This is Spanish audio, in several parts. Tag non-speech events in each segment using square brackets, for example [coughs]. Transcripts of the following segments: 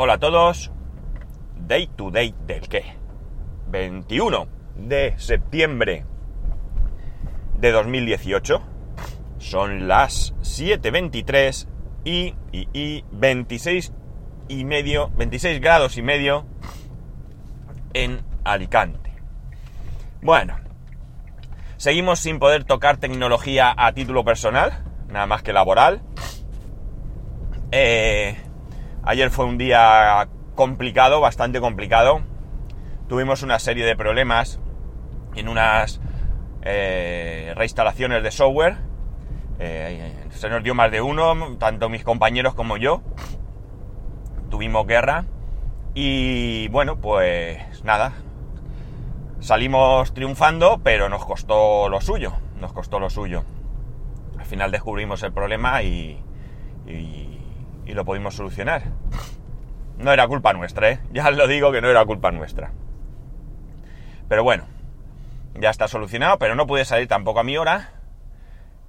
Hola a todos. Day to day del qué? 21 de septiembre de 2018. Son las 7.23 y, y, y 26 y medio, 26 grados y medio en Alicante. Bueno, seguimos sin poder tocar tecnología a título personal, nada más que laboral. Eh, ayer fue un día complicado, bastante complicado. Tuvimos una serie de problemas en unas eh, reinstalaciones de software. Eh, se nos dio más de uno, tanto mis compañeros como yo. Tuvimos guerra. Y bueno, pues nada. Salimos triunfando, pero nos costó lo suyo. Nos costó lo suyo. Al final descubrimos el problema y, y, y lo pudimos solucionar. No era culpa nuestra, ¿eh? Ya os lo digo que no era culpa nuestra. Pero bueno, ya está solucionado, pero no pude salir tampoco a mi hora.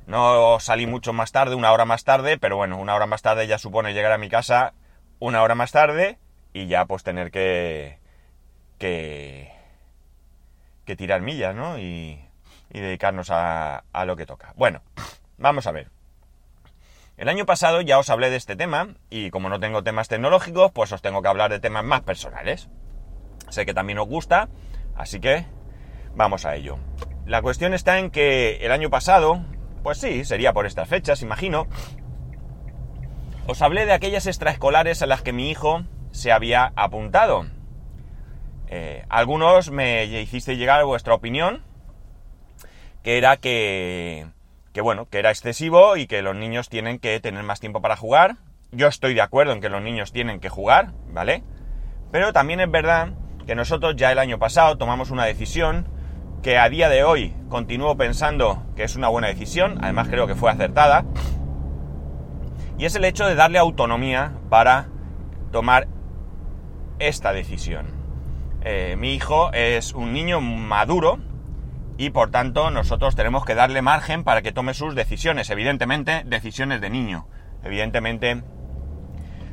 No salí mucho más tarde, una hora más tarde, pero bueno, una hora más tarde ya supone llegar a mi casa una hora más tarde y ya pues tener que que, que tirar millas, ¿no? Y, y dedicarnos a, a lo que toca. Bueno, vamos a ver. El año pasado ya os hablé de este tema y como no tengo temas tecnológicos, pues os tengo que hablar de temas más personales. Sé que también os gusta, así que vamos a ello. La cuestión está en que el año pasado, pues sí, sería por estas fechas, imagino, os hablé de aquellas extraescolares a las que mi hijo se había apuntado. Eh, algunos me hiciste llegar vuestra opinión, que era que, que, bueno, que era excesivo y que los niños tienen que tener más tiempo para jugar. Yo estoy de acuerdo en que los niños tienen que jugar, ¿vale? Pero también es verdad que nosotros ya el año pasado tomamos una decisión que a día de hoy continúo pensando que es una buena decisión, además creo que fue acertada, y es el hecho de darle autonomía para tomar esta decisión. Eh, mi hijo es un niño maduro y por tanto nosotros tenemos que darle margen para que tome sus decisiones, evidentemente decisiones de niño. Evidentemente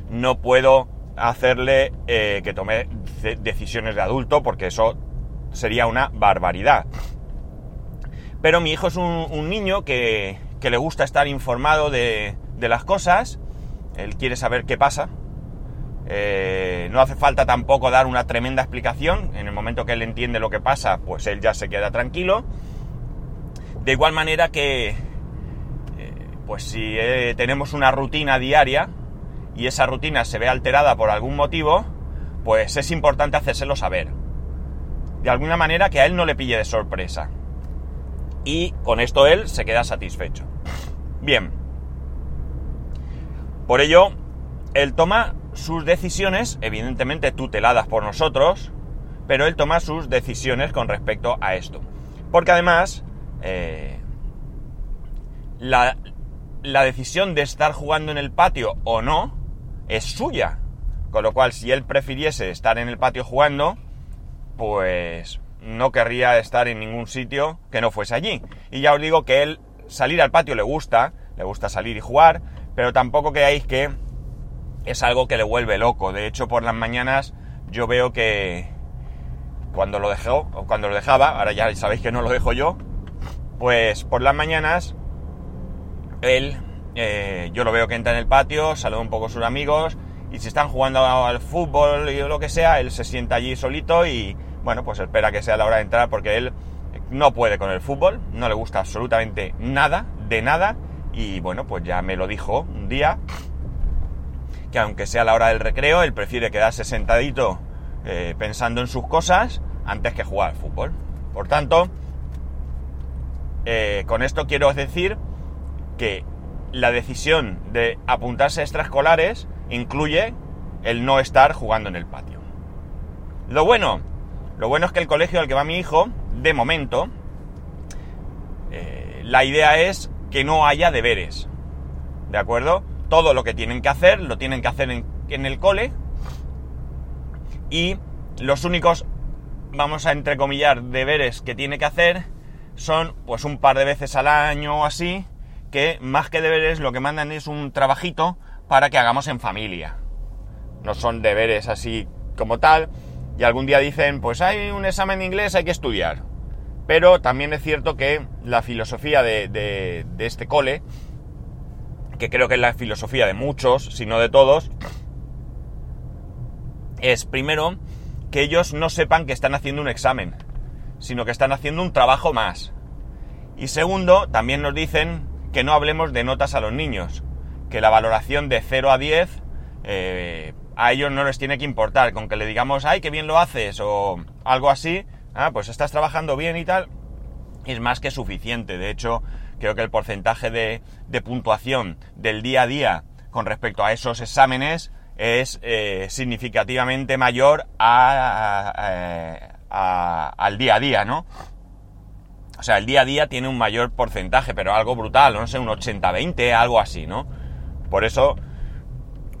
no puedo hacerle eh, que tome decisiones de adulto porque eso sería una barbaridad. Pero mi hijo es un, un niño que, que, le gusta estar informado de, de, las cosas, él quiere saber qué pasa. Eh, no hace falta tampoco dar una tremenda explicación, en el momento que él entiende lo que pasa, pues él ya se queda tranquilo. De igual manera que, eh, pues si eh, tenemos una rutina diaria y esa rutina se ve alterada por algún motivo, pues es importante hacérselo saber de alguna manera que a él no le pille de sorpresa. Y con esto él se queda satisfecho. Bien. Por ello, él toma sus decisiones, evidentemente tuteladas por nosotros, pero él toma sus decisiones con respecto a esto. Porque además, eh, la, la decisión de estar jugando en el patio o no es suya. Con lo cual, si él prefiriese estar en el patio jugando, pues no querría estar en ningún sitio que no fuese allí. Y ya os digo que él salir al patio le gusta, le gusta salir y jugar, pero tampoco creáis que es algo que le vuelve loco. De hecho, por las mañanas yo veo que cuando lo dejó, o cuando lo dejaba, ahora ya sabéis que no lo dejo yo, pues por las mañanas él, eh, yo lo veo que entra en el patio, saluda un poco a sus amigos, y si están jugando al fútbol y lo que sea, él se sienta allí solito y, bueno, pues espera que sea la hora de entrar porque él no puede con el fútbol, no le gusta absolutamente nada, de nada, y bueno, pues ya me lo dijo un día, que aunque sea la hora del recreo, él prefiere quedarse sentadito eh, pensando en sus cosas antes que jugar al fútbol. Por tanto, eh, con esto quiero decir que la decisión de apuntarse a extraescolares incluye el no estar jugando en el patio. Lo bueno, lo bueno es que el colegio al que va mi hijo, de momento, eh, la idea es que no haya deberes. ¿De acuerdo? Todo lo que tienen que hacer, lo tienen que hacer en, el cole. Y los únicos, vamos a entrecomillar, deberes que tiene que hacer son pues un par de veces al año o así, que más que deberes lo que mandan es un trabajito para que hagamos en familia. no son deberes así como tal, y algún día dicen, pues hay un examen de inglés, hay que estudiar. Pero también es cierto que la filosofía de este cole, que creo que es la filosofía de muchos, si no de todos, es primero que ellos no sepan que están haciendo un examen, sino que están haciendo un trabajo más. Y segundo, también nos dicen que no hablemos de notas a los niños, que la valoración de 0 a 10 eh, a ellos no les tiene que importar, con que le digamos, ay, qué bien lo haces o algo así, ah, pues estás trabajando bien y tal, es más que suficiente. De hecho, creo que el porcentaje de, puntuación del día a día con respecto a esos exámenes es eh, significativamente mayor a, al día a día, ¿no? O sea, el día a día tiene un mayor porcentaje, pero algo brutal, no sé, un 80-20, algo así, ¿no? Por eso,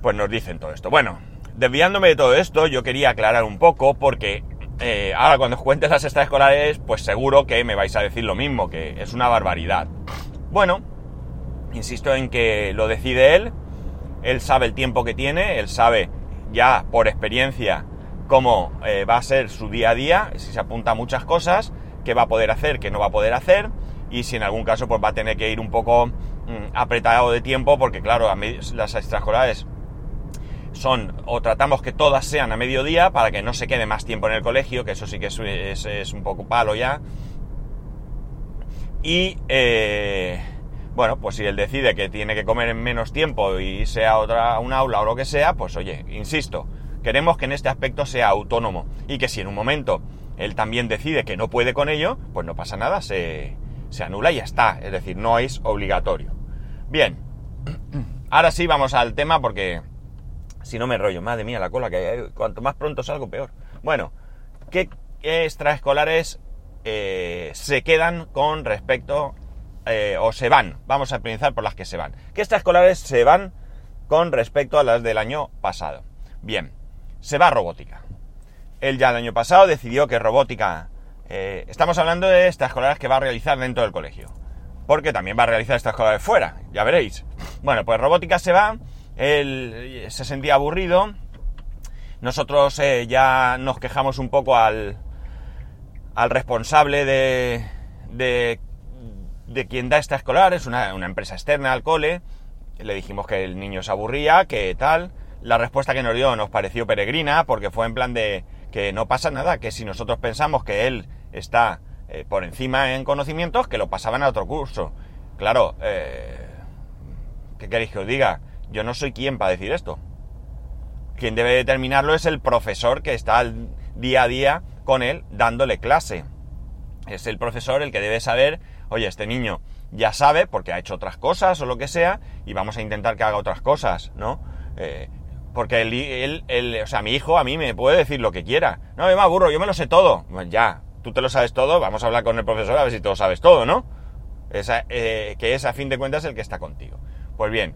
pues nos dicen todo esto. Bueno, desviándome de todo esto, yo quería aclarar un poco, porque eh, ahora cuando os cuente las extraescolares, pues seguro que me vais a decir lo mismo, que es una barbaridad. Bueno, insisto en que lo decide él, él sabe el tiempo que tiene, él sabe ya por experiencia cómo eh, va a ser su día a día, si se apunta a muchas cosas, qué va a poder hacer, qué no va a poder hacer, y si en algún caso pues va a tener que ir un poco mm, apretado de tiempo, porque claro, las extraescolares son, o tratamos que todas sean a mediodía para que no se quede más tiempo en el colegio, que eso sí que es, un poco palo ya. Y eh, bueno, pues si él decide que tiene que comer en menos tiempo y sea otra un aula o lo que sea, pues oye, insisto, Queremos que en este aspecto sea autónomo y que si en un momento él también decide que no puede con ello, pues no pasa nada, se, anula y ya está. Es decir, no es obligatorio. Bien, [clears throat] ahora sí vamos al tema porque si no me rollo, madre mía, la cola que hay, cuanto más pronto salgo peor. Bueno, ¿qué extraescolares eh, se quedan con respecto eh, o se van? Vamos a pensar por las que se van. ¿Qué extraescolares se van con respecto a las del año pasado? Bien, se va robótica. Él ya el año pasado decidió que robótica... Eh, estamos hablando de estas escolares que va a realizar dentro del colegio. Porque también va a realizar estas escolares fuera, ya veréis. Bueno, pues robótica se va, él se sentía aburrido. Nosotros ya nos quejamos un poco al, al responsable de, de, de quien da esta escolar, es una, empresa externa al cole. Le dijimos que el niño se aburría, que tal la respuesta que nos dio nos pareció peregrina porque fue en plan de que no pasa nada, que si nosotros pensamos que él está eh, por encima en conocimientos, que lo pasaban a otro curso. Claro, eh, ¿qué queréis que os diga? Yo no soy quien para decir esto. Quien debe determinarlo es el profesor que está día a día con él dándole clase. Es el profesor el que debe saber, oye, este niño ya sabe porque ha hecho otras cosas o lo que sea y vamos a intentar que haga otras cosas, ¿no? Eh, porque él, él, o sea, mi hijo a mí me puede decir lo que quiera. No, me aburro, yo me lo sé todo. Pues ya, tú te lo sabes todo, vamos a hablar con el profesor a ver si tú lo sabes todo, ¿no? Eh, que es a fin de cuentas el que está contigo. Pues bien,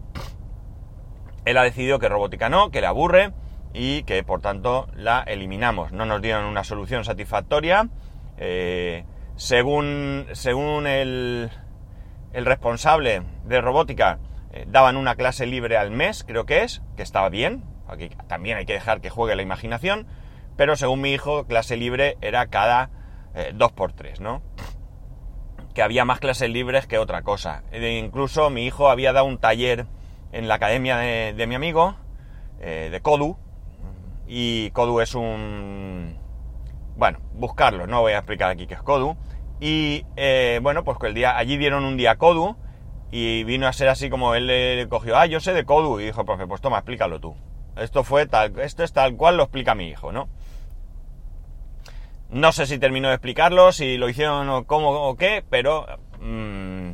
él ha decidido que robótica no, que le aburre y que por tanto la eliminamos. No nos dieron una solución satisfactoria. Eh, según según el, el responsable de robótica, eh, daban una clase libre al mes, creo que es, que estaba bien, aquí también hay que dejar que juegue la imaginación, pero según mi hijo, clase libre era cada eh, dos por tres, ¿no? Que había más clases libres que otra cosa. E incluso mi hijo había dado un taller en la academia de, mi amigo, eh, de Kodu, y Kodu es un... Bueno, buscarlo, no voy a explicar aquí qué es Kodu. Y bueno, pues el día, allí dieron un día Kodu, y vino a ser así como él le cogió, ah, yo sé de Kodu, y dijo, profe, pues toma, explícalo tú. Esto fue tal, esto es tal cual lo explica mi hijo, ¿no? No sé si terminó de explicarlo, si lo hicieron o cómo o qué, pero mm,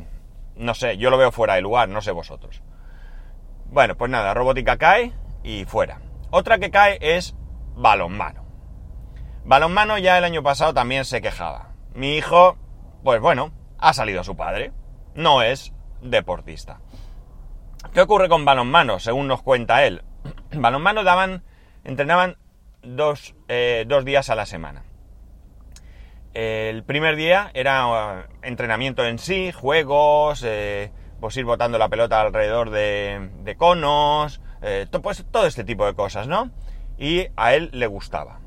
no sé, yo lo veo fuera de lugar, no sé vosotros. Bueno, pues nada, robótica cae y fuera. Otra que cae es balonmano. Balonmano ya el año pasado también se quejaba. Mi hijo, pues bueno, ha salido su padre. No es deportista. ¿Qué ocurre con balonmano? Según nos cuenta él. [clears throat] balonmano daban, entrenaban dos, eh, dos días a la semana. El primer día era uh, entrenamiento en sí, juegos, eh, pues ir botando la pelota alrededor de, conos, eh, pues todo este tipo de cosas, ¿no? Y a él le gustaba.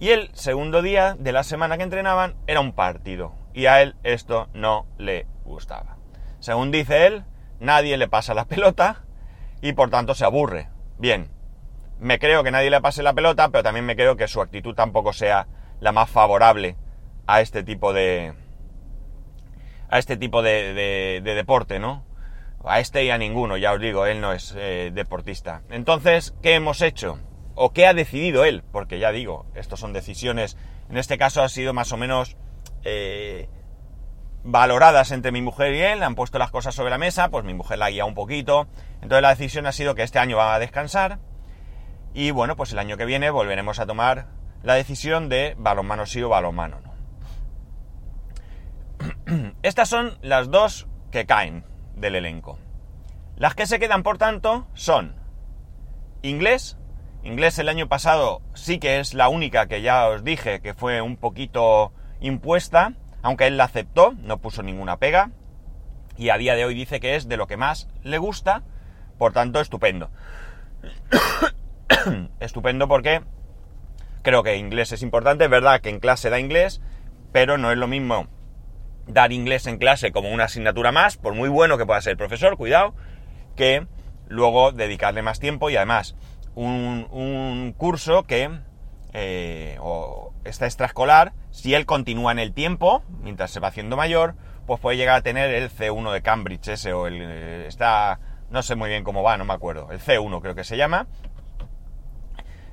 Y el segundo día de la semana que entrenaban era un partido. Y a él esto no le gustaba. Según dice él, nadie le pasa la pelota y por tanto se aburre. Bien, me creo que nadie le pase la pelota, pero también me creo que su actitud tampoco sea la más favorable a este tipo de. a este tipo de, deporte, ¿no? A este y a ninguno, ya os digo, él no es eh, deportista. Entonces, ¿qué hemos hecho? ¿O qué ha decidido él? Porque ya digo, estos son decisiones. En este caso ha sido más o menos. Eh, valoradas entre mi mujer y él, han puesto las cosas sobre la mesa, pues mi mujer la guiado un poquito. Entonces la decisión ha sido que este año va a descansar y bueno, pues el año que viene volveremos a tomar la decisión de balonmano sí o balonmano no. [clears throat] Estas son las dos que caen del elenco. Las que se quedan, por tanto, son inglés. Inglés el año pasado sí que es la única que ya os dije que fue un poquito impuesta, aunque él la aceptó, no puso ninguna pega. Y a día de hoy dice que es de lo que más le gusta, por tanto, estupendo. [coughs] estupendo porque creo que inglés es importante, es verdad que en clase da inglés, pero no es lo mismo dar inglés en clase como una asignatura más, por muy bueno que pueda ser el profesor, cuidado, que luego dedicarle más tiempo y además un, curso que eh, está extraescolar, si él continúa en el tiempo, mientras se va haciendo mayor, pues puede llegar a tener el C1 de Cambridge ese o el eh, está no sé muy bien cómo va, no me acuerdo, el C1 creo que se llama,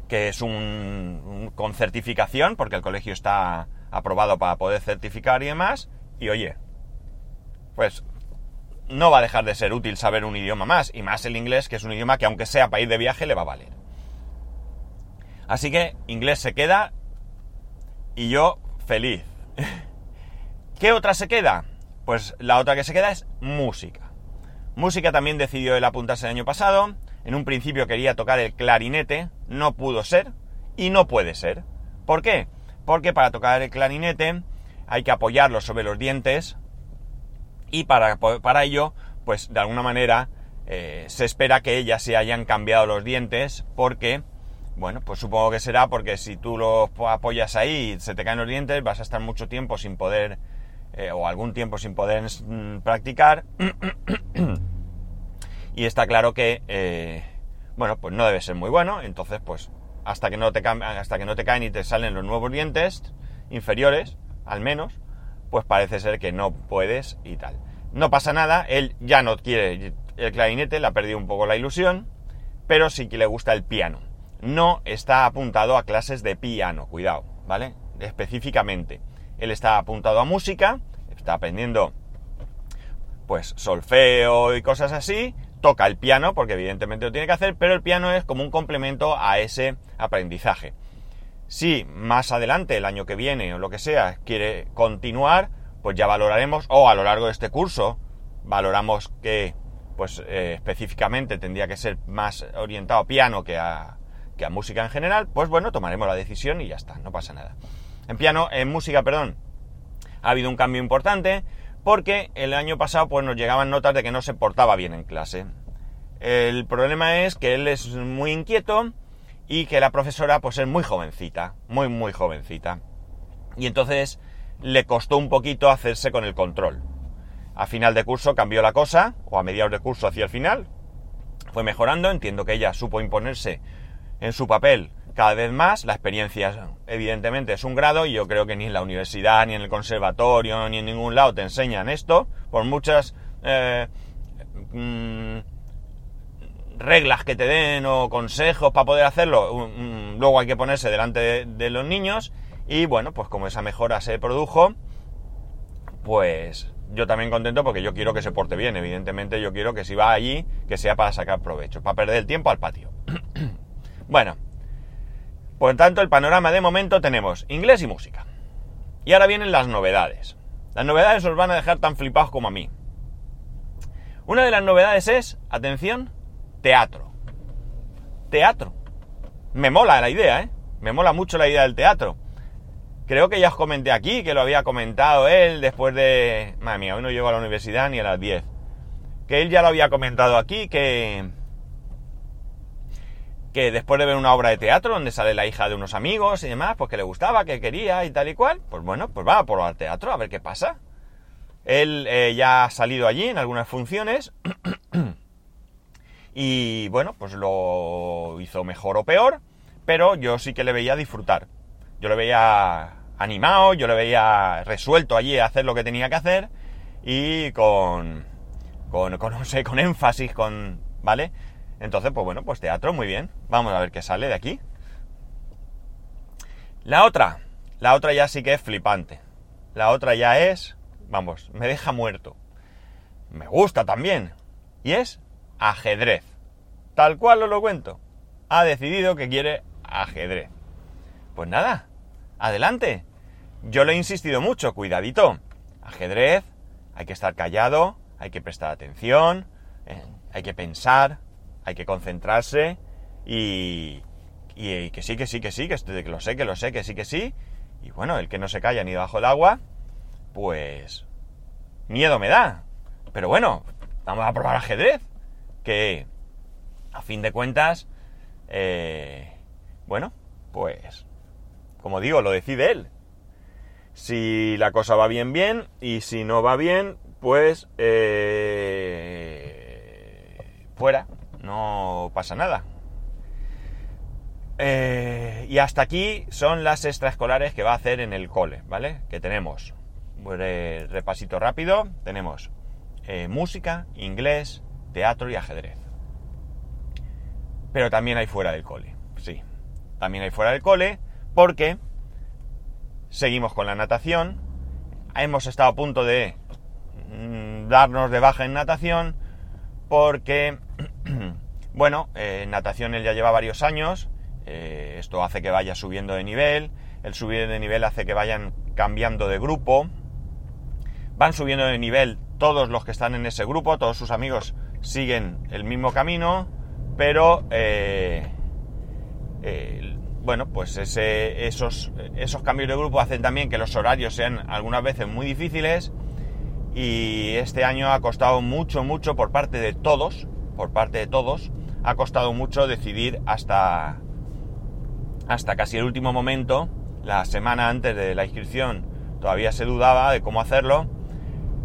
que es un, con certificación, porque el colegio está aprobado para poder certificar y demás, y oye, pues no va a dejar de ser útil saber un idioma más, y más el inglés, que es un idioma que aunque sea ir de viaje le va a valer. Así que inglés se queda y yo feliz. [laughs] ¿Qué otra se queda? Pues la otra que se queda es música. Música también decidió el apuntarse el año pasado. En un principio quería tocar el clarinete, no pudo ser y no puede ser. ¿Por qué? Porque para tocar el clarinete hay que apoyarlo sobre los dientes y para, para ello, pues de alguna manera eh, se espera que ya se hayan cambiado los dientes porque, bueno, pues supongo que será porque si tú lo apoyas ahí y se te caen los dientes vas a estar mucho tiempo sin poder, eh, o algún tiempo sin poder mm, practicar. [clears throat] y está claro que, eh, bueno, pues no debe ser muy bueno, entonces pues hasta que no te hasta que no te caen y te salen los nuevos dientes inferiores, al menos, pues parece ser que no puedes y tal. No pasa nada, él ya no quiere el clarinete, le ha perdido un poco la ilusión, pero sí que le gusta el piano. No está apuntado a clases de piano, cuidado, ¿vale? Específicamente. Él está apuntado a música, está aprendiendo pues solfeo y cosas así, toca el piano, porque evidentemente lo tiene que hacer, pero el piano es como un complemento a ese aprendizaje. Si más adelante, el año que viene o lo que sea, quiere continuar, pues ya valoraremos, o a lo largo de este curso, valoramos que pues eh, específicamente tendría que ser más orientado a piano que a, que a música en general, pues bueno, tomaremos la decisión y ya está, no pasa nada. En piano, en música, perdón, ha habido un cambio importante porque el año pasado pues nos llegaban notas de que no se portaba bien en clase. El problema es que él es muy inquieto y que la profesora pues es muy jovencita, muy muy jovencita. Y entonces le costó un poquito hacerse con el control. A final de curso cambió la cosa, o a mediados de curso hacia el final, fue mejorando, entiendo que ella supo imponerse en su papel cada vez más. La experiencia, evidentemente, es un grado y yo creo que ni en la universidad, ni en el conservatorio, ni en ningún lado te enseñan esto, por muchas eh, mm, reglas que te den o consejos para poder hacerlo. luego hay que ponerse delante de, los niños y bueno, pues como esa mejora se produjo, pues yo también contento porque yo quiero que se porte bien. Evidentemente yo quiero que si va allí, que sea para sacar provecho, para perder el tiempo al patio. [clears throat] bueno, por tanto, el panorama de momento tenemos inglés y música. Y ahora vienen las novedades. Las novedades os van a dejar tan flipados como a mí. Una de las novedades es, atención, teatro. Teatro. Me mola la idea, ¿eh? Me mola mucho la idea del teatro. Creo que ya os comenté aquí, que lo había comentado él después de... Madre mía, hoy no llego a la universidad ni a las 10. Que él ya lo había comentado aquí, que que después de ver una obra de teatro donde sale la hija de unos amigos y demás, pues que le gustaba, que quería y tal y cual, pues bueno, pues va por al teatro a ver qué pasa. Él eh, ya ha salido allí en algunas funciones [clears throat] y bueno, pues lo hizo mejor o peor, pero yo sí que le veía disfrutar. Yo le veía animado, yo le veía resuelto allí a hacer lo que tenía que hacer y con, con, con no sé, con énfasis, con, ¿vale? Entonces, pues bueno, pues teatro, muy bien. Vamos a ver qué sale de aquí. La otra, la otra ya sí que es flipante. La otra ya es, vamos, me deja muerto. Me gusta también. Y es ajedrez. Tal cual os lo cuento. Ha decidido que quiere ajedrez. Pues nada, adelante. Yo le he insistido mucho, cuidadito. Ajedrez, hay que estar callado, hay que prestar atención, eh, hay que pensar, hay que concentrarse y, y, que sí, que sí, que sí, que lo sé, que lo sé, que sí, que sí. Y bueno, el que no se calla ni debajo del agua, pues miedo me da. Pero bueno, vamos a probar ajedrez, que a fin de cuentas, eh, bueno, pues como digo, lo decide él. Si la cosa va bien, bien, y si no va bien, pues eh, fuera no pasa nada. Eh, y hasta aquí son las extraescolares que va a hacer en el cole, ¿vale? Que tenemos, repasito rápido, tenemos eh, música, inglés, teatro y ajedrez. Pero también hay fuera del cole, sí. También hay fuera del cole porque seguimos con la natación. Hemos estado a punto de mm, darnos de baja en natación porque [clears throat] bueno, en natación él ya lleva varios años, eh, esto hace que vaya subiendo de nivel, el subir de nivel hace que vayan cambiando de grupo, van subiendo de nivel todos los que están en ese grupo, todos sus amigos siguen el mismo camino, pero eh, bueno, pues esos, esos cambios de grupo hacen también que los horarios sean algunas veces muy difíciles y este año ha costado mucho, mucho por parte de todos, por parte de todos, ha costado mucho decidir hasta, hasta casi el último momento, la semana antes de la inscripción, todavía se dudaba de cómo hacerlo.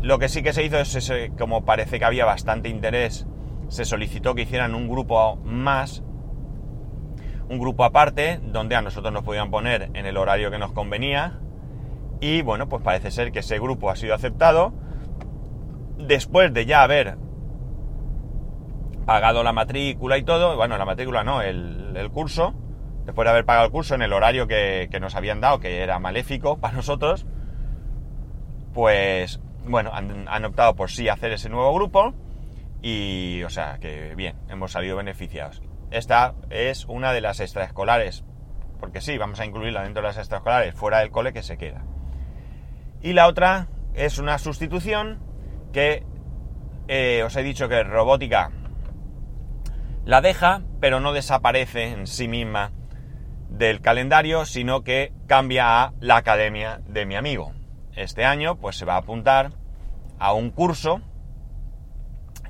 Lo que sí que se hizo es, como parece que había bastante interés, se solicitó que hicieran un grupo más, un grupo aparte, donde a nosotros nos podían poner en el horario que nos convenía. Y bueno, pues parece ser que ese grupo ha sido aceptado después de ya haber pagado la matrícula y todo, bueno, la matrícula no, el, curso, después de haber pagado el curso en el horario que, nos habían dado, que era maléfico para nosotros, pues bueno, han, optado por sí hacer ese nuevo grupo y, o sea, que bien, hemos salido beneficiados. Esta es una de las extraescolares, porque sí, vamos a incluirla dentro de las extraescolares, fuera del cole que se queda. Y la otra es una sustitución que eh, os he dicho que robótica la deja, pero no desaparece en sí misma del calendario, sino que cambia a la academia de mi amigo. Este año, pues se va a apuntar a un curso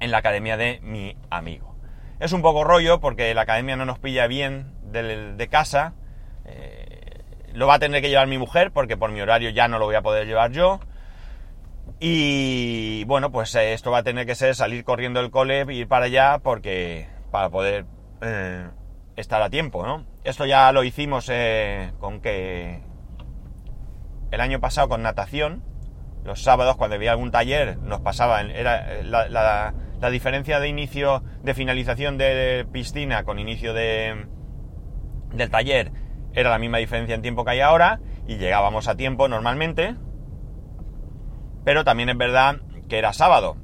en la academia de mi amigo. Es un poco rollo porque la academia no nos pilla bien de, casa. Eh, lo va a tener que llevar mi mujer porque por mi horario ya no lo voy a poder llevar yo. Y bueno, pues eh, esto va a tener que ser salir corriendo del cole ir para allá porque para poder eh, estar a tiempo, ¿no? Esto ya lo hicimos con que el año pasado con natación, los sábados cuando había algún taller nos pasaba, era la, la diferencia de inicio, de finalización de piscina con inicio de, del taller era la misma diferencia en tiempo que hay ahora y llegábamos a tiempo normalmente, pero también es verdad que era sábado.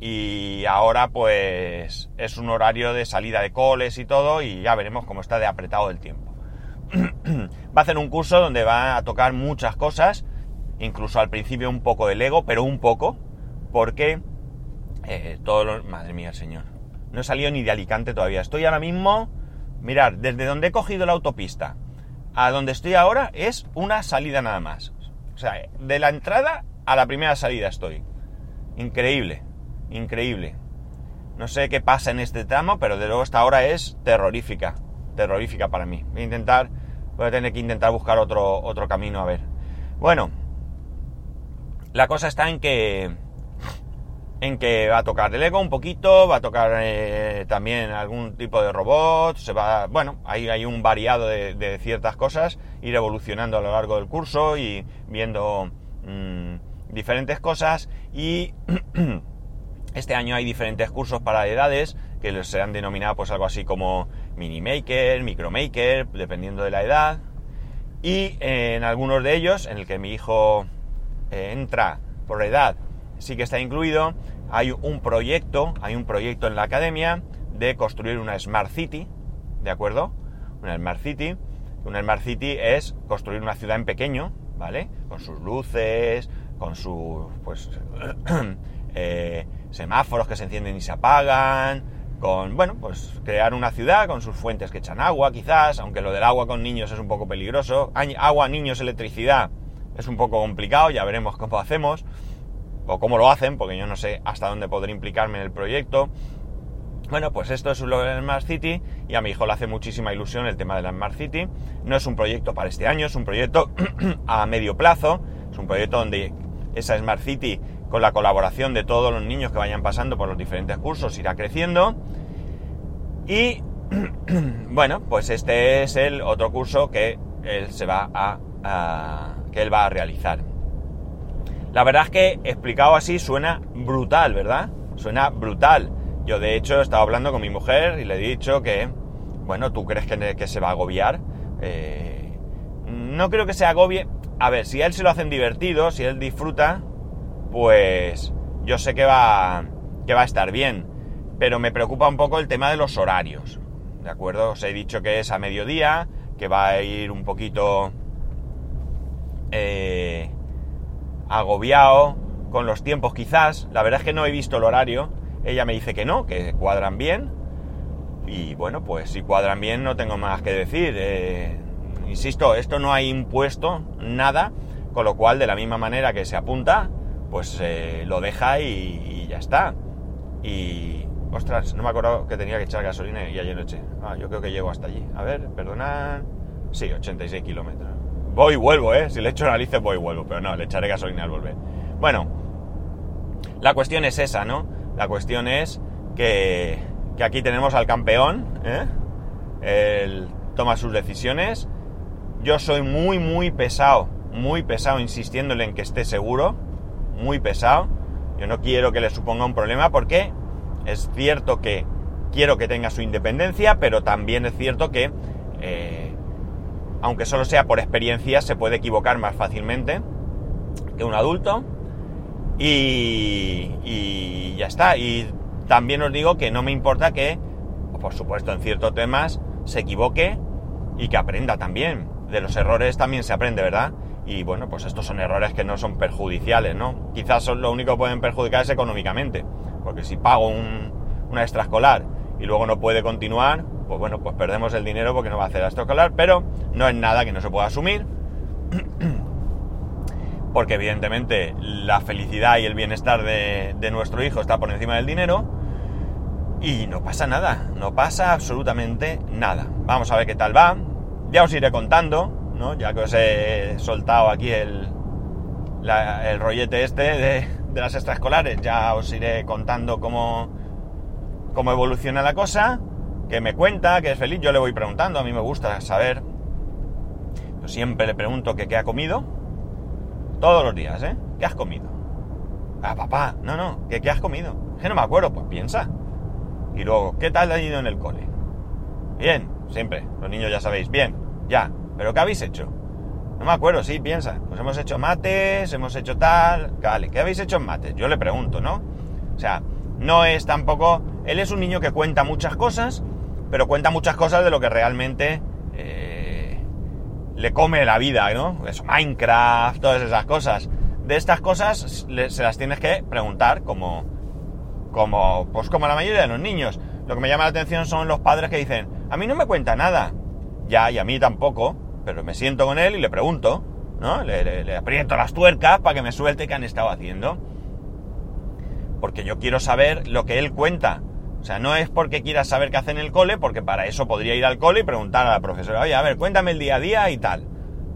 Y ahora pues es un horario de salida de coles y todo y ya veremos cómo está de apretado el tiempo. [clears throat] va a hacer un curso donde va a tocar muchas cosas, incluso al principio un poco de Lego, pero un poco, porque eh, todo lo... Madre mía, señor. No he salido ni de Alicante todavía. Estoy ahora mismo... Mirar, desde donde he cogido la autopista a donde estoy ahora es una salida nada más. O sea, de la entrada a la primera salida estoy. Increíble, increíble. No sé qué pasa en este tramo, pero de luego esta hora es terrorífica. terrorífica para mí. Voy a intentar, voy a tener que intentar buscar otro, otro camino a ver. Bueno, la cosa está en que en que va a tocar el Lego un poquito, va a tocar eh, también algún tipo de robot, se va, bueno, hay, hay un variado de, ciertas cosas, ir evolucionando a lo largo del curso y viendo mm, diferentes cosas y [clears throat] este año hay diferentes cursos para edades que se han denominado pues algo así como mini maker, micro maker, dependiendo de la edad y en algunos de ellos, en el que mi hijo eh, entra por edad, sí que está incluido, hay un proyecto, hay un proyecto en la academia de construir una Smart City, ¿de acuerdo? Una Smart City. Una Smart City es construir una ciudad en pequeño, ¿vale? Con sus luces, con sus, pues, [clears throat] eh, semáforos que se encienden y se apagan, con, bueno, pues crear una ciudad con sus fuentes que echan agua, quizás, aunque lo del agua con niños es un poco peligroso. Agua, niños, electricidad es un poco complicado, ya veremos cómo hacemos o cómo lo hacen, porque yo no sé hasta dónde podré implicarme en el proyecto. Bueno, pues esto es lo de Smart City y a mi hijo le hace muchísima ilusión el tema de la Smart City. No es un proyecto para este año, es un proyecto [clears throat] a medio plazo, es un proyecto donde esa Smart City, con la colaboración de todos los niños que vayan pasando por los diferentes cursos, irá creciendo. Y [clears throat] bueno, pues este es el otro curso que él se va a que él va a realizar. La verdad es que explicado así suena brutal, ¿verdad? Suena brutal. Yo de hecho he estado hablando con mi mujer y le he dicho que, bueno, ¿tú crees que, se va a agobiar? Eh, no creo que se agobie. A ver, si a él se lo hacen divertido, si él disfruta, pues yo sé que va, que va a estar bien. Pero me preocupa un poco el tema de los horarios. ¿De acuerdo? Os he dicho que es a mediodía, que va a ir un poquito... Eh, agobiado con los tiempos quizás. La verdad es que no he visto el horario. Ella me dice que no, que cuadran bien. Y bueno, pues si cuadran bien no tengo más que decir. Eh, insisto, esto no hay impuesto nada, con lo cual de la misma manera que se apunta, pues eh, lo deja y, ya está. Y... Ostras, no me acuerdo que tenía que echar gasolina y ayer noche. Ah, yo creo que llego hasta allí. A ver, perdonad. Sí, 86 kilómetros. Voy y vuelvo, ¿eh? Si le echo narices voy y vuelvo, pero no, le echaré gasolina al volver. Bueno, la cuestión es esa, ¿no? La cuestión es que, que aquí tenemos al campeón, ¿eh? Él toma sus decisiones. Yo soy muy, muy pesado, muy pesado insistiéndole en que esté seguro, muy pesado. Yo no quiero que le suponga un problema porque es cierto que quiero que tenga su independencia, pero también es cierto que eh, aunque solo sea por experiencia, se puede equivocar más fácilmente que un adulto. Y, ya está. Y también os digo que no me importa que, por supuesto, en ciertos temas se equivoque y que aprenda también. De los errores también se aprende, ¿verdad? Y bueno, pues estos son errores que no son perjudiciales, ¿no? Quizás son lo único que pueden perjudicar es económicamente. Porque si pago un, una extraescolar y luego no puede continuar, pues bueno, pues perdemos el dinero porque no va a hacer escolar, pero no es nada que no se pueda asumir. [clears throat] Porque evidentemente la felicidad y el bienestar de, nuestro hijo está por encima del dinero. Y no pasa nada, no pasa absolutamente nada. Vamos a ver qué tal va. Ya os iré contando, ¿no? Ya que os he soltado aquí el, el rollete este de, de las extraescolares, ya os iré contando cómo, cómo evoluciona la cosa que me cuenta, que es feliz, yo le voy preguntando, a mí me gusta saber. Yo siempre le pregunto que qué ha comido. Todos los días, ¿eh? ¿Qué has comido? Ah, papá, no, no, ¿qué, qué has comido? que no me acuerdo, pues piensa. Y luego, ¿qué tal ha ido en el cole? Bien, siempre, los niños ya sabéis, bien, ya, pero ¿qué habéis hecho? No me acuerdo, sí, piensa. Pues hemos hecho mates, hemos hecho tal. Vale, ¿qué habéis hecho en mates? Yo le pregunto, ¿no? O sea, no es tampoco. Él es un niño que cuenta muchas cosas, pero cuenta muchas cosas de lo que realmente eh, le come la vida, ¿no? Eso, Minecraft, todas esas cosas. De estas cosas se las tienes que preguntar como, como, pues como la mayoría de los niños. Lo que me llama la atención son los padres que dicen, a mí no me cuenta nada. Ya, y a mí tampoco, pero me siento con él y le pregunto, ¿no? Le, le aprieto las tuercas para que me suelte qué han estado haciendo. Porque yo quiero saber lo que él cuenta O sea, no es porque quieras saber qué hace en el cole, porque para eso podría ir al cole y preguntar a la profesora, oye, a ver, cuéntame el día a día y tal.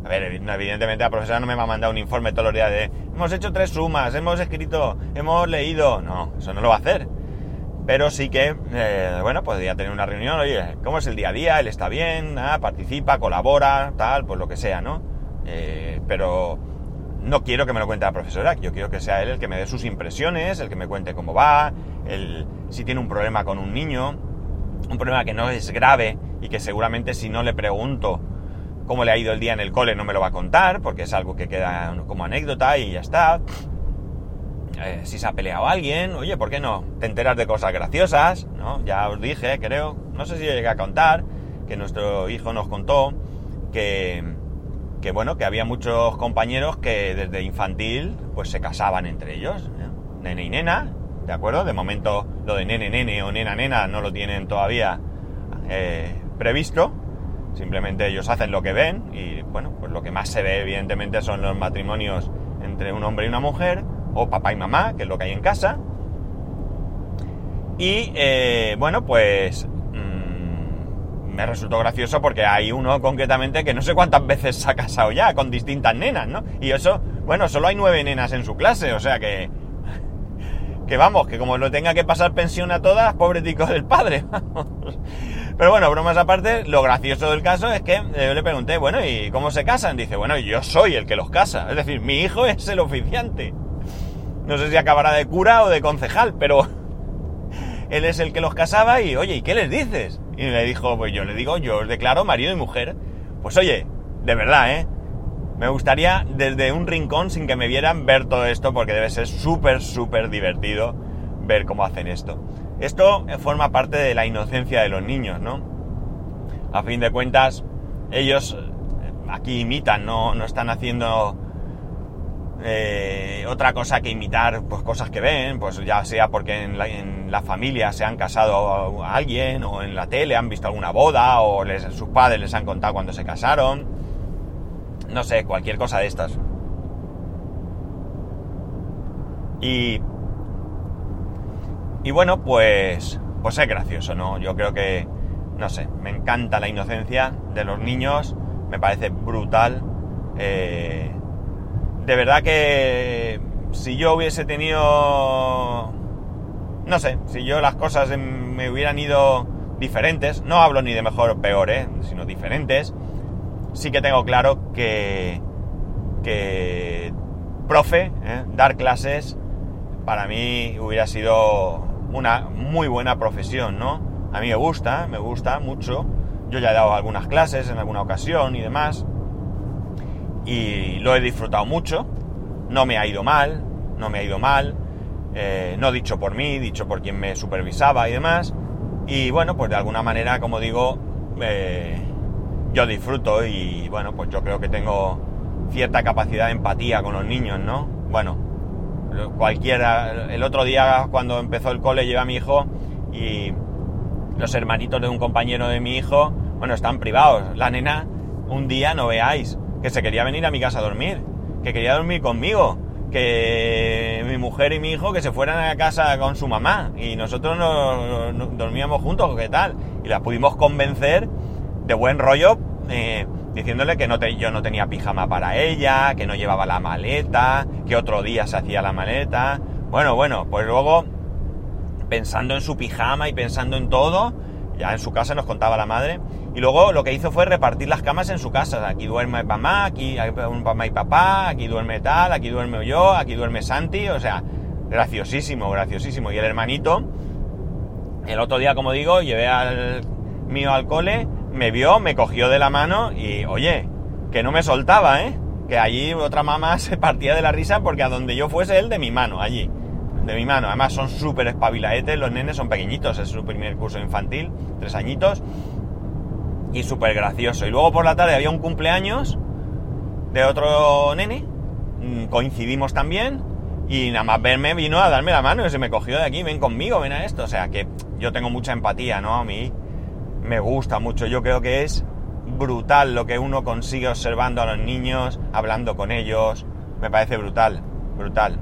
A ver, evidentemente la profesora no me va a mandar un informe todos los días de, hemos hecho tres sumas, hemos escrito, hemos leído. No, eso no lo va a hacer. Pero sí que, eh, bueno, podría tener una reunión, oye, ¿cómo es el día a día? Él está bien, ah, participa, colabora, tal, pues lo que sea, ¿no? Eh, pero no quiero que me lo cuente la profesora, yo quiero que sea él el que me dé sus impresiones, el que me cuente cómo va, el, si tiene un problema con un niño, un problema que no es grave y que seguramente si no le pregunto cómo le ha ido el día en el cole no me lo va a contar, porque es algo que queda como anécdota y ya está. Eh, si se ha peleado alguien, oye, ¿por qué no? Te enteras de cosas graciosas, ¿no? Ya os dije, creo, no sé si llegué a contar, que nuestro hijo nos contó que, que bueno, que había muchos compañeros que desde infantil pues se casaban entre ellos, nene y nena, ¿de acuerdo? De momento lo de nene nene o nena nena no lo tienen todavía eh, previsto, simplemente ellos hacen lo que ven y bueno, pues lo que más se ve evidentemente son los matrimonios entre un hombre y una mujer o papá y mamá, que es lo que hay en casa. Y eh, bueno, pues me resultó gracioso porque hay uno concretamente que no sé cuántas veces se ha casado ya con distintas nenas, ¿no? Y eso, bueno, solo hay nueve nenas en su clase, o sea que... Que vamos, que como lo tenga que pasar pensión a todas, pobre tico del padre, [laughs] vamos. Pero bueno, bromas aparte, lo gracioso del caso es que yo le pregunté, bueno, ¿y cómo se casan? Dice, bueno, yo soy el que los casa, es decir, mi hijo es el oficiante. No sé si acabará de cura o de concejal, pero él es el que los casaba y, oye, ¿y qué les dices? Y le dijo, pues yo le digo, yo os declaro marido y mujer. Pues oye, de verdad, ¿eh? Me gustaría desde un rincón, sin que me vieran, ver todo esto, porque debe ser súper, súper divertido ver cómo hacen esto. Esto forma parte de la inocencia de los niños, ¿no? A fin de cuentas, ellos aquí imitan, no, no están haciendo eh, otra cosa que imitar pues cosas que ven, pues ya sea porque en la, familia se han casado a alguien o en la tele han visto alguna boda o les, sus padres les han contado cuando se casaron. No sé, cualquier cosa de estas. Y, y bueno, pues, pues es gracioso, ¿no? Yo creo que, no sé, me encanta la inocencia de los niños, me parece brutal. Eh, de verdad que si yo hubiese tenido, no sé, si yo las cosas me hubieran ido diferentes, no hablo ni de mejor o peor, ¿eh? sino diferentes, sí que tengo claro que, que profe, ¿eh? dar clases, para mí hubiera sido una muy buena profesión, ¿no? A mí me gusta, me gusta mucho. Yo ya he dado algunas clases en alguna ocasión y demás y lo he disfrutado mucho. No me ha ido mal, no me ha ido mal. Eh, no dicho por mí, dicho por quien me supervisaba y demás. Y bueno, pues de alguna manera, como digo, eh, yo disfruto y bueno, pues yo creo que tengo cierta capacidad de empatía con los niños, ¿no? Bueno, cualquiera. El otro día, cuando empezó el cole, llevé a mi hijo y los hermanitos de un compañero de mi hijo, bueno, están privados. La nena, un día no veáis, que se quería venir a mi casa a dormir, que quería dormir conmigo, que mi mujer y mi hijo que se fueran a casa con su mamá y nosotros no, dormíamos juntos, ¿qué tal? Y la pudimos convencer de buen rollo, eh, diciéndole que yo no tenía pijama para ella, que no llevaba la maleta, que otro día se hacía la maleta. Bueno, bueno, pues luego, pensando en su pijama y pensando en todo, ya en su casa nos contaba la madre, y luego lo que hizo fue repartir las camas en su casa. Aquí duerme mamá, aquí un mamá y papá, aquí duerme tal, aquí duerme yo, aquí duerme Santi. O sea, graciosísimo, graciosísimo. Y el hermanito, el otro día, como digo, llevé al mío al cole, me vio, me cogió de la mano y, oye, que no me soltaba, ¿eh? Que allí otra mamá [laughs] se partía de la risa porque a donde yo fuese él de mi mano, allí. De mi mano. Además son súper espabilaetes, los nenes son pequeñitos, es su primer curso infantil, tres añitos y súper gracioso. Y luego por la tarde había un cumpleaños de otro nene, mm, coincidimos también, y nada más verme vino a darme la mano y se me cogió de aquí, ven conmigo, ven a esto. O sea que yo tengo mucha empatía, ¿no? A mí me gusta mucho, yo creo que es brutal lo que uno consigue observando a los niños, hablando con ellos, me parece brutal, brutal.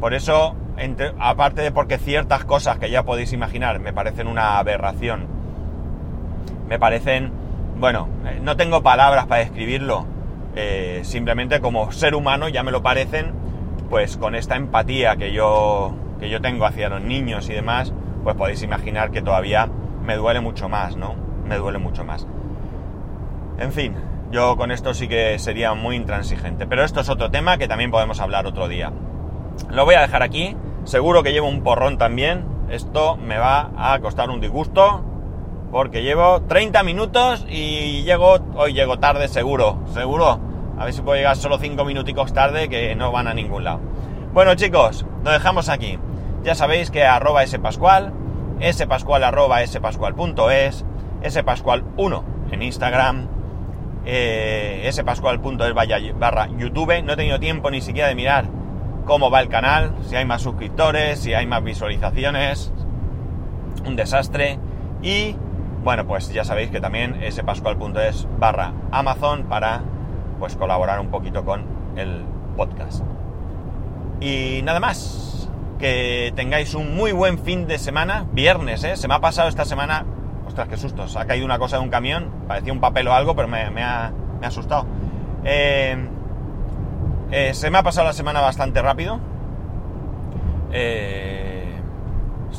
Por eso entre, aparte de porque ciertas cosas que ya podéis imaginar me parecen una aberración, me parecen, bueno, eh, no tengo palabras para describirlo, eh, simplemente como ser humano ya me lo parecen, pues con esta empatía que yo, que yo tengo hacia los niños y demás, pues podéis imaginar que todavía me duele mucho más, ¿no? Me duele mucho más. En fin, yo con esto sí que sería muy intransigente, pero esto es otro tema que también podemos hablar otro día. Lo voy a dejar aquí, seguro que llevo un porrón también, esto me va a costar un disgusto, porque llevo 30 minutos y llego, hoy llego tarde seguro, seguro. A ver si puedo llegar solo 5 minuticos tarde que no van a ningún lado. Bueno chicos, lo dejamos aquí. Ya sabéis que arroba spascual, spascual arroba spascual.es, spascual1 en Instagram, eh, spascual.es barra YouTube. No he tenido tiempo ni siquiera de mirar cómo va el canal, si hay más suscriptores, si hay más visualizaciones. Un desastre. Y bueno, pues ya sabéis que también spascual.es barra Amazon para pues colaborar un poquito con el podcast. Y nada más, que tengáis un muy buen fin de semana, viernes, ¿eh? Se me ha pasado esta semana, ostras, qué susto, se ha caído una cosa de un camión, parecía un papel o algo, pero me, ha, asustado. Eh, eh, se me ha pasado la semana bastante rápido. Eh,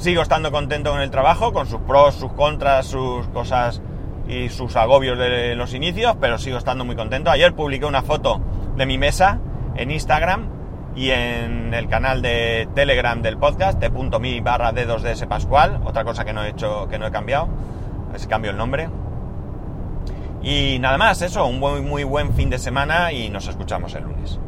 sigo estando contento con el trabajo, con sus pros, sus contras, sus cosas y sus agobios de los inicios, pero sigo estando muy contento. Ayer publiqué una foto de mi mesa en Instagram y en el canal de Telegram del podcast, t.mi barra d2ds pascual, otra cosa que no he hecho, que no he cambiado, es cambio el nombre. Y nada más, eso, un muy, muy buen fin de semana y nos escuchamos el lunes.